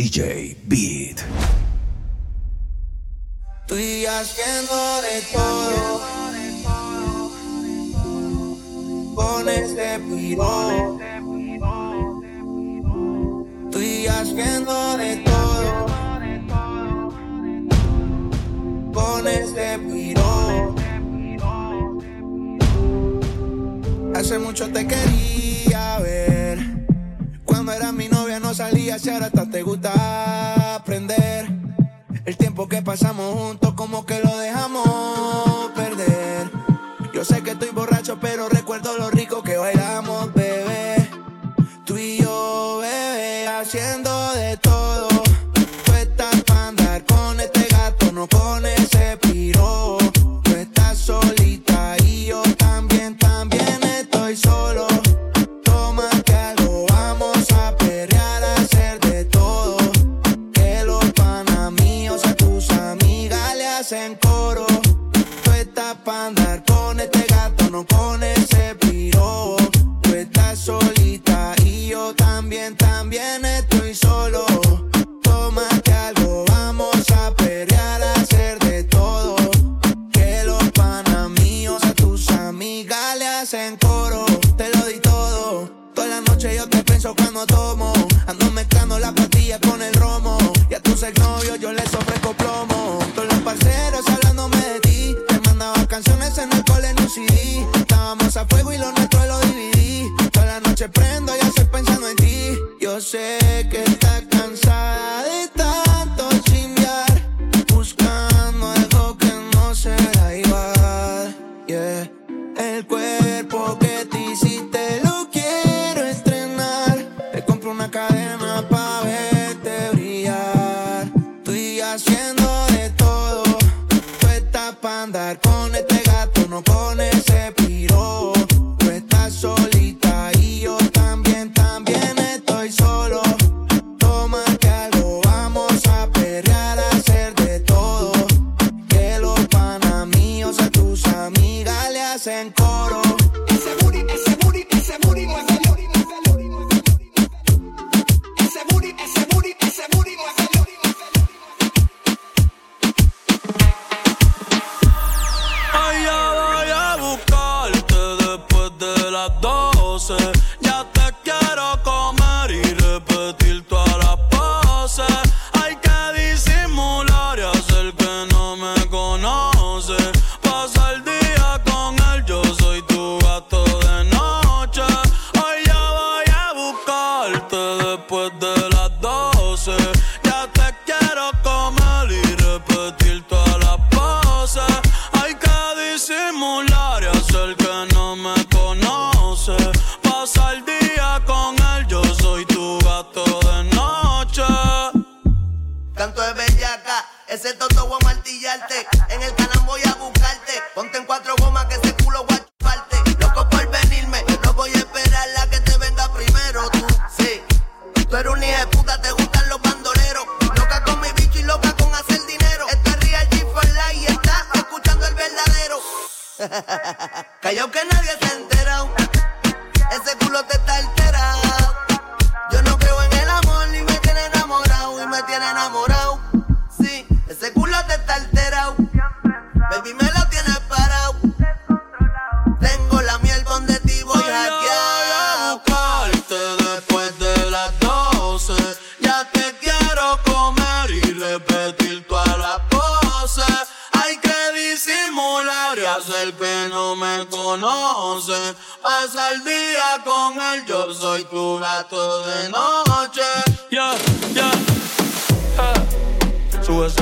DJ Beat. Estoy haciendo de todo. Con este piro. Estoy haciendo de todo. Con este piro. Hace mucho te quería no salías ahora hasta te gusta aprender. El tiempo que pasamos juntos como que lo dejamos perder. Yo sé que estoy borracho, pero En coro. Tú estás para andar con este gato, no con ese sé que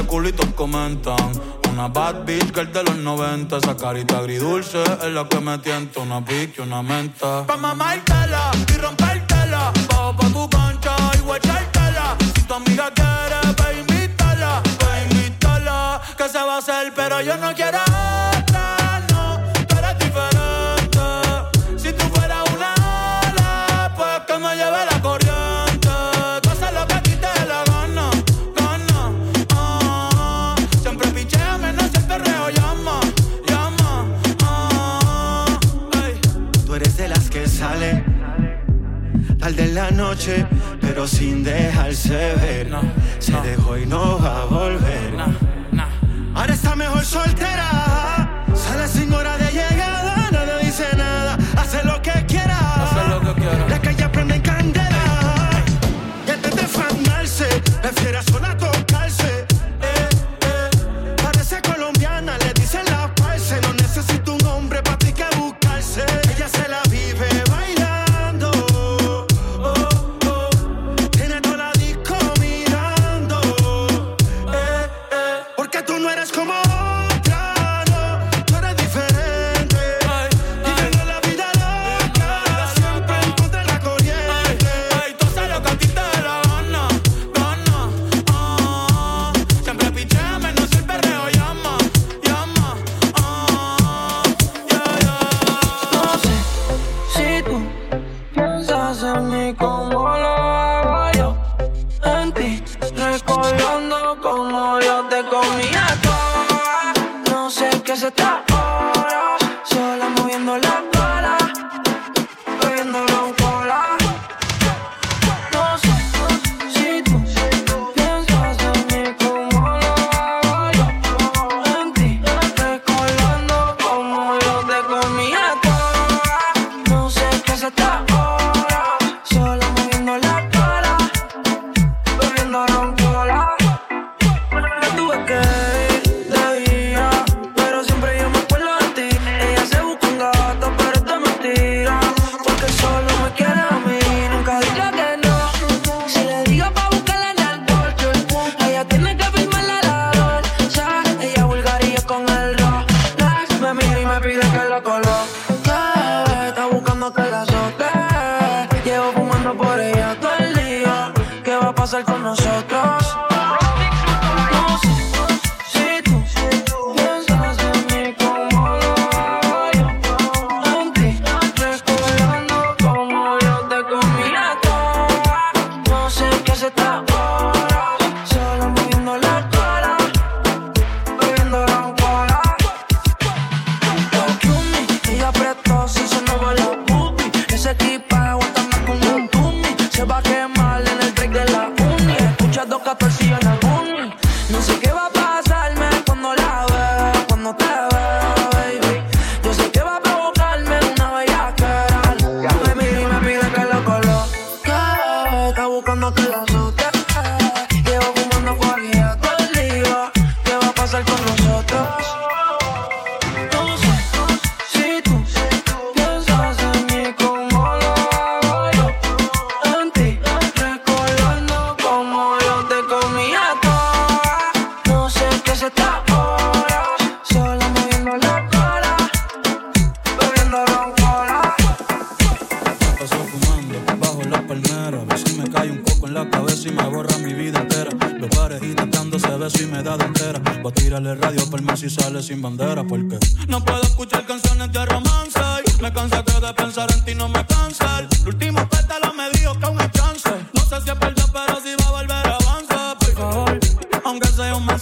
culitos comentan. Una bad bitch que el de los 90. Esa carita agridulce es la que me tienta. Una pique, una menta. Pa' mamártela y rompértela. Bajo pa' tu cancha y guachártela. Si tu amiga quiere, pa' invítala. Pa' invítala. Que se va a hacer, pero yo no quiero. pero sin dejarse ver. Se dejó y no va a volver. Ahora está mejor soltera. 14 and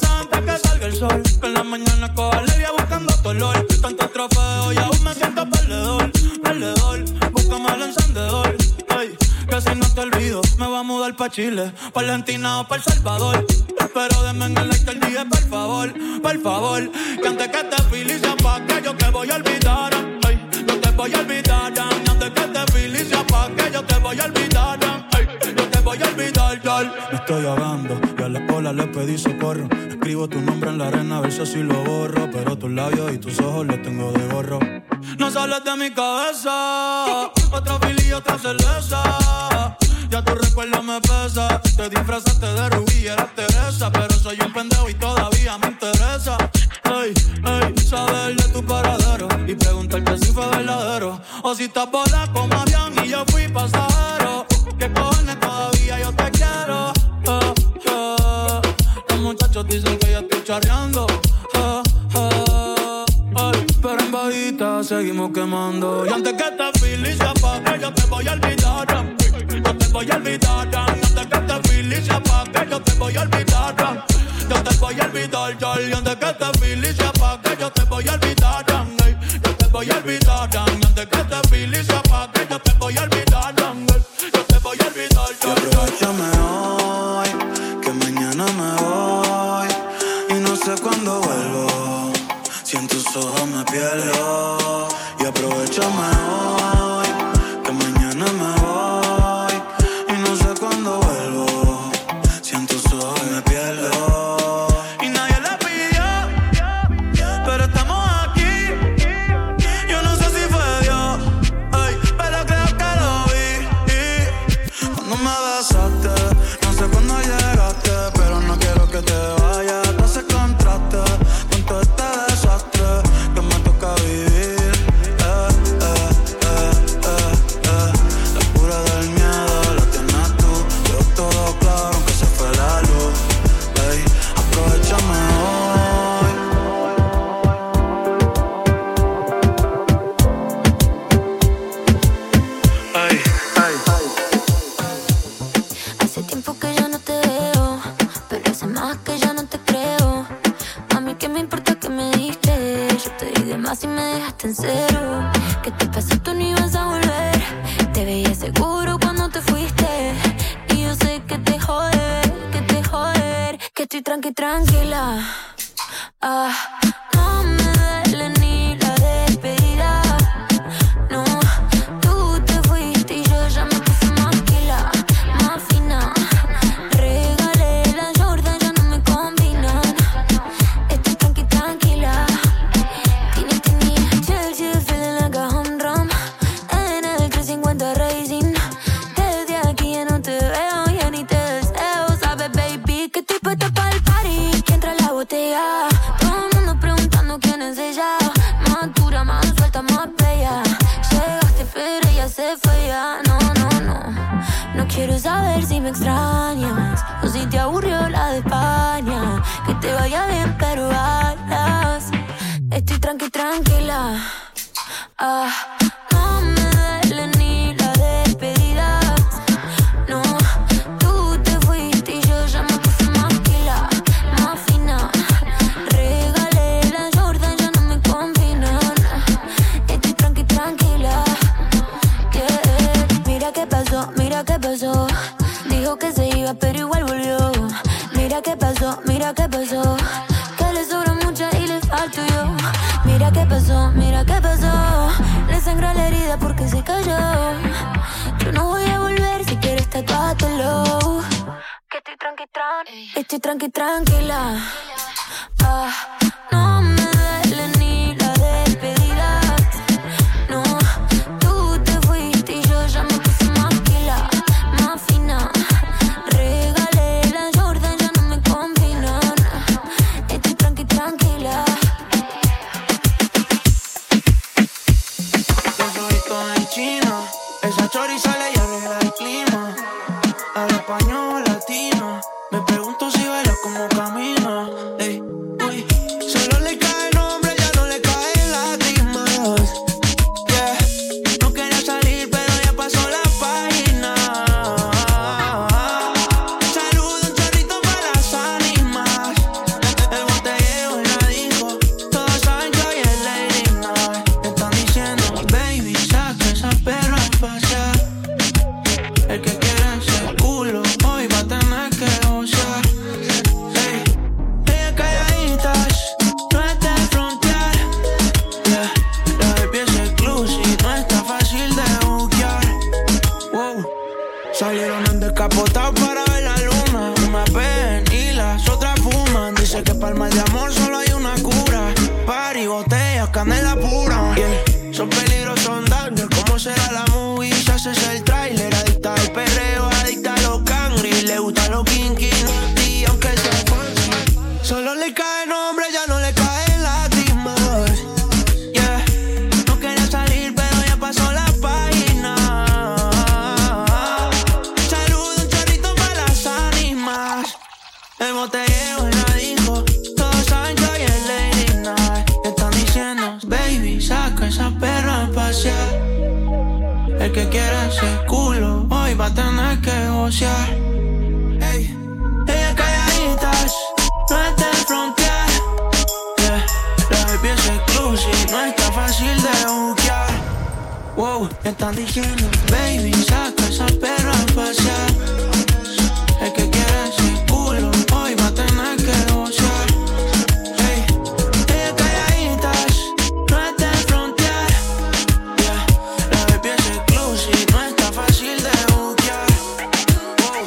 antes que salga el sol. Que en la mañana coja levia buscando tu olor. Tanto trofeo y aún me siento perdedor. Perdedor, búscame el encendedor. Ey, que si no te olvido, me voy a mudar pa' Chile, pa' Argentina o pa' El Salvador. Pero denme en el like el día, por favor, por favor. Que antes que te felices pa' que yo te voy a olvidar. Ey, yo te voy a olvidar. Antes que te felices pa' que yo te voy a olvidar. Ey, yo te voy a olvidar. Me estoy ahogando y a la cola le pedí socorro. Escribo tu nombre en la arena a ver si así lo borro. Pero tus labios y tus ojos los tengo de gorro. No sales de mi cabeza. Otra fili y otra cerveza. Ya tu recuerdo me pesa. Te disfrazaste de rubí y eras Teresa. Pero soy un pendejo y todavía me interesa. Ey, ey, saber de tu paradero. Y preguntarte si fue verdadero. O si estás bola como avión y yo fui pasajero. Que cojones muchachos dicen que yo estoy charreando. Eh, eh. Pero en bajita seguimos quemando. Y antes que te feliz se apague, yo te voy a olvidar. Yo te voy a olvidar. Antes que te feliz se apague, yo te voy a olvidar. Yo te voy a olvidar. Y antes que te feliz se apague, yo te voy a olvidar. Yo te voy a olvidar. Estoy tranqui, tranquila. Ah fácil de buquear. Wow, me están diciendo, baby, saca esa perra a pasear. El que quiere ese culo, hoy va a tener que gozar. Hey, te calladitas, no es de frontear. Yeah, la bebé es exclusive, no está fácil de buquear. Wow.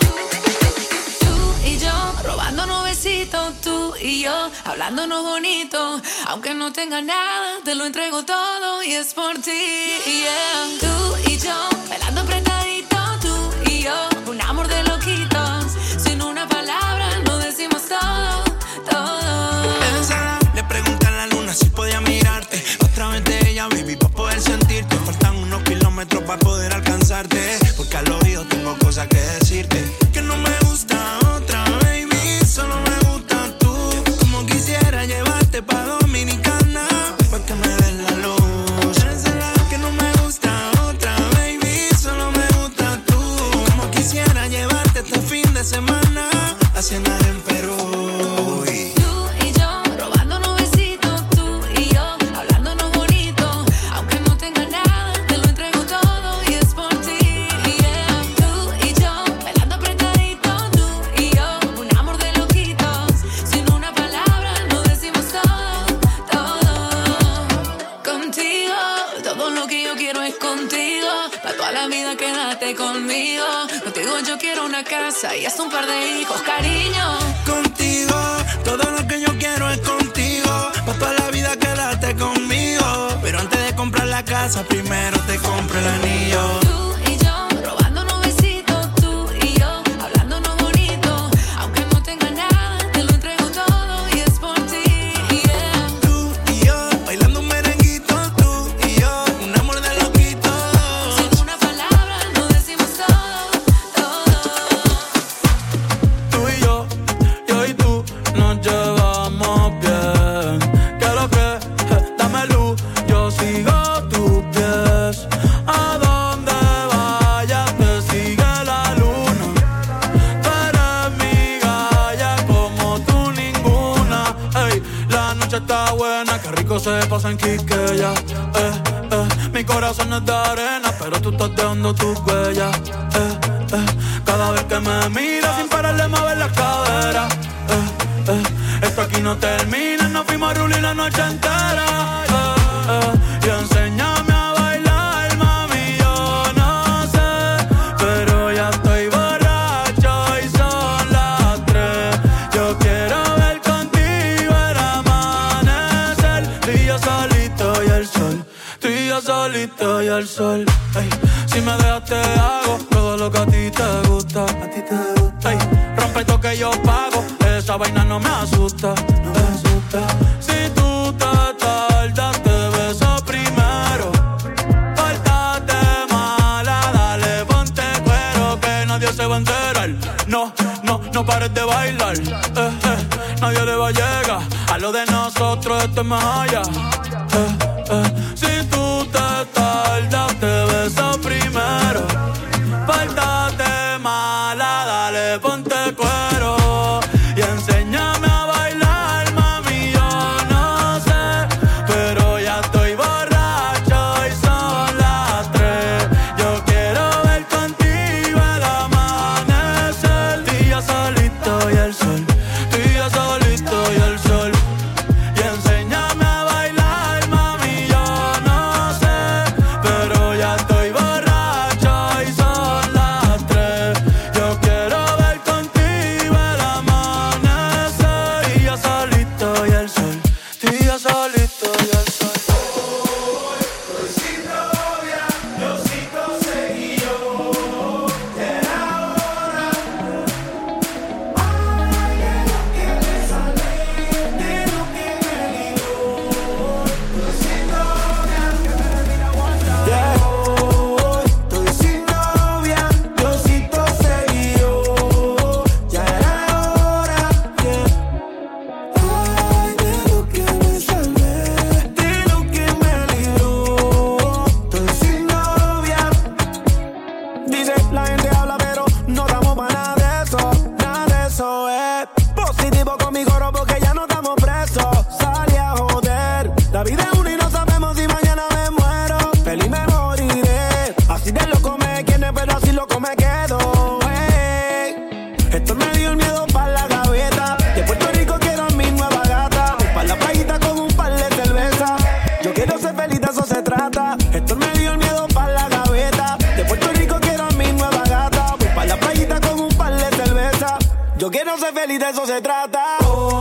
Tú y yo, robándonos besitos, tú y yo, hablándonos bonito aunque no tenga nada, te lo entrego todo y es por ti. Yeah. Tú y yo, pelando apretadito, tú y yo, un amor de loquitos. Sin una palabra, no decimos todo, todo. Le pregunté a la luna si podía mirarte. Otra vez de ella, baby, para poder sentirte. Faltan unos kilómetros para poder alcanzarte. Porque al oído tengo cosas que decirte no pares de bailar. Eh, eh, nadie le va a llegar. A lo de nosotros esto es más allá. Eh, Yo quiero ser feliz, de eso se trata. Hoy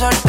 retrovisor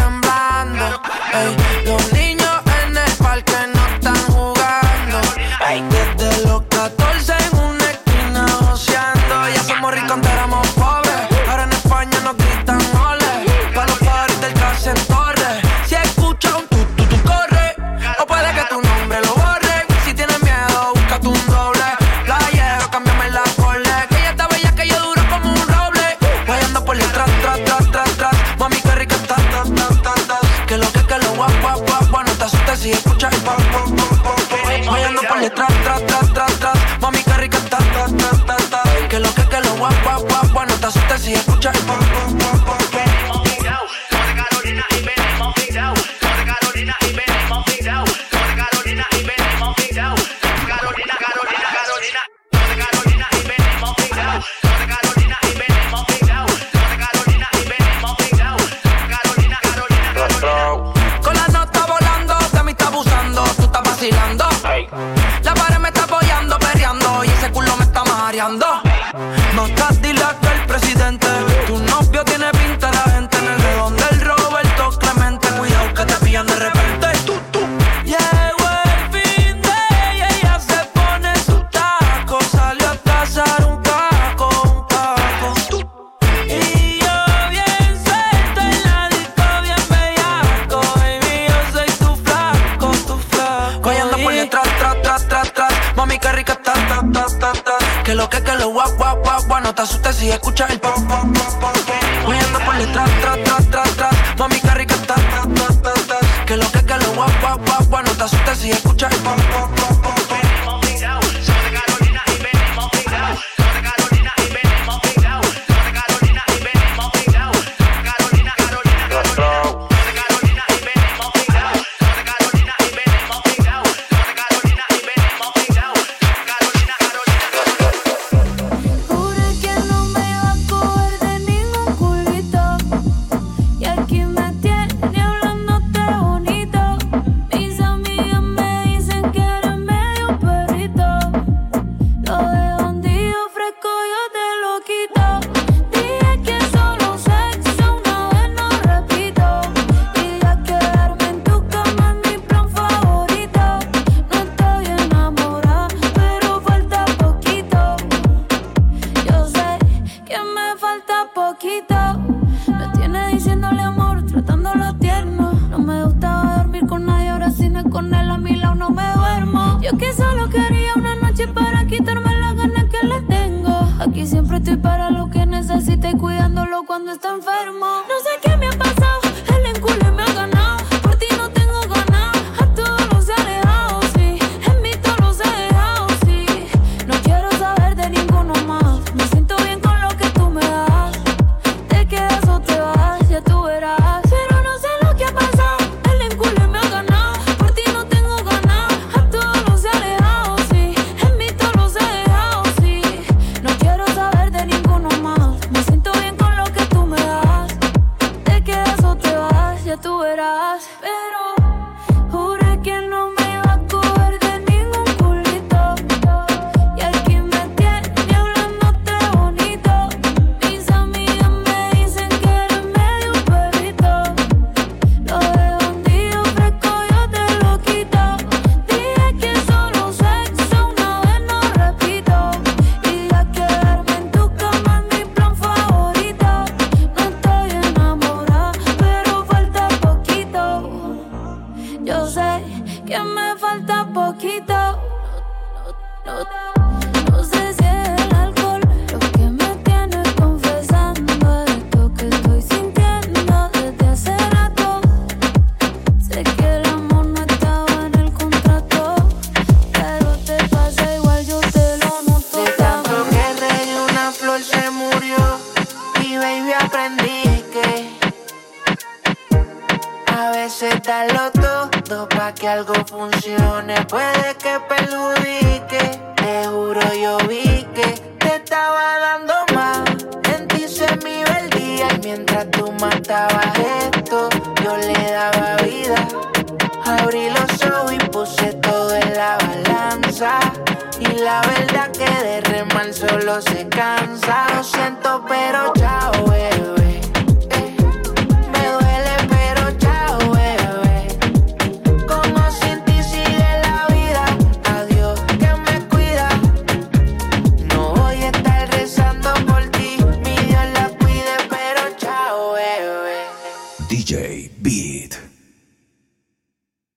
trying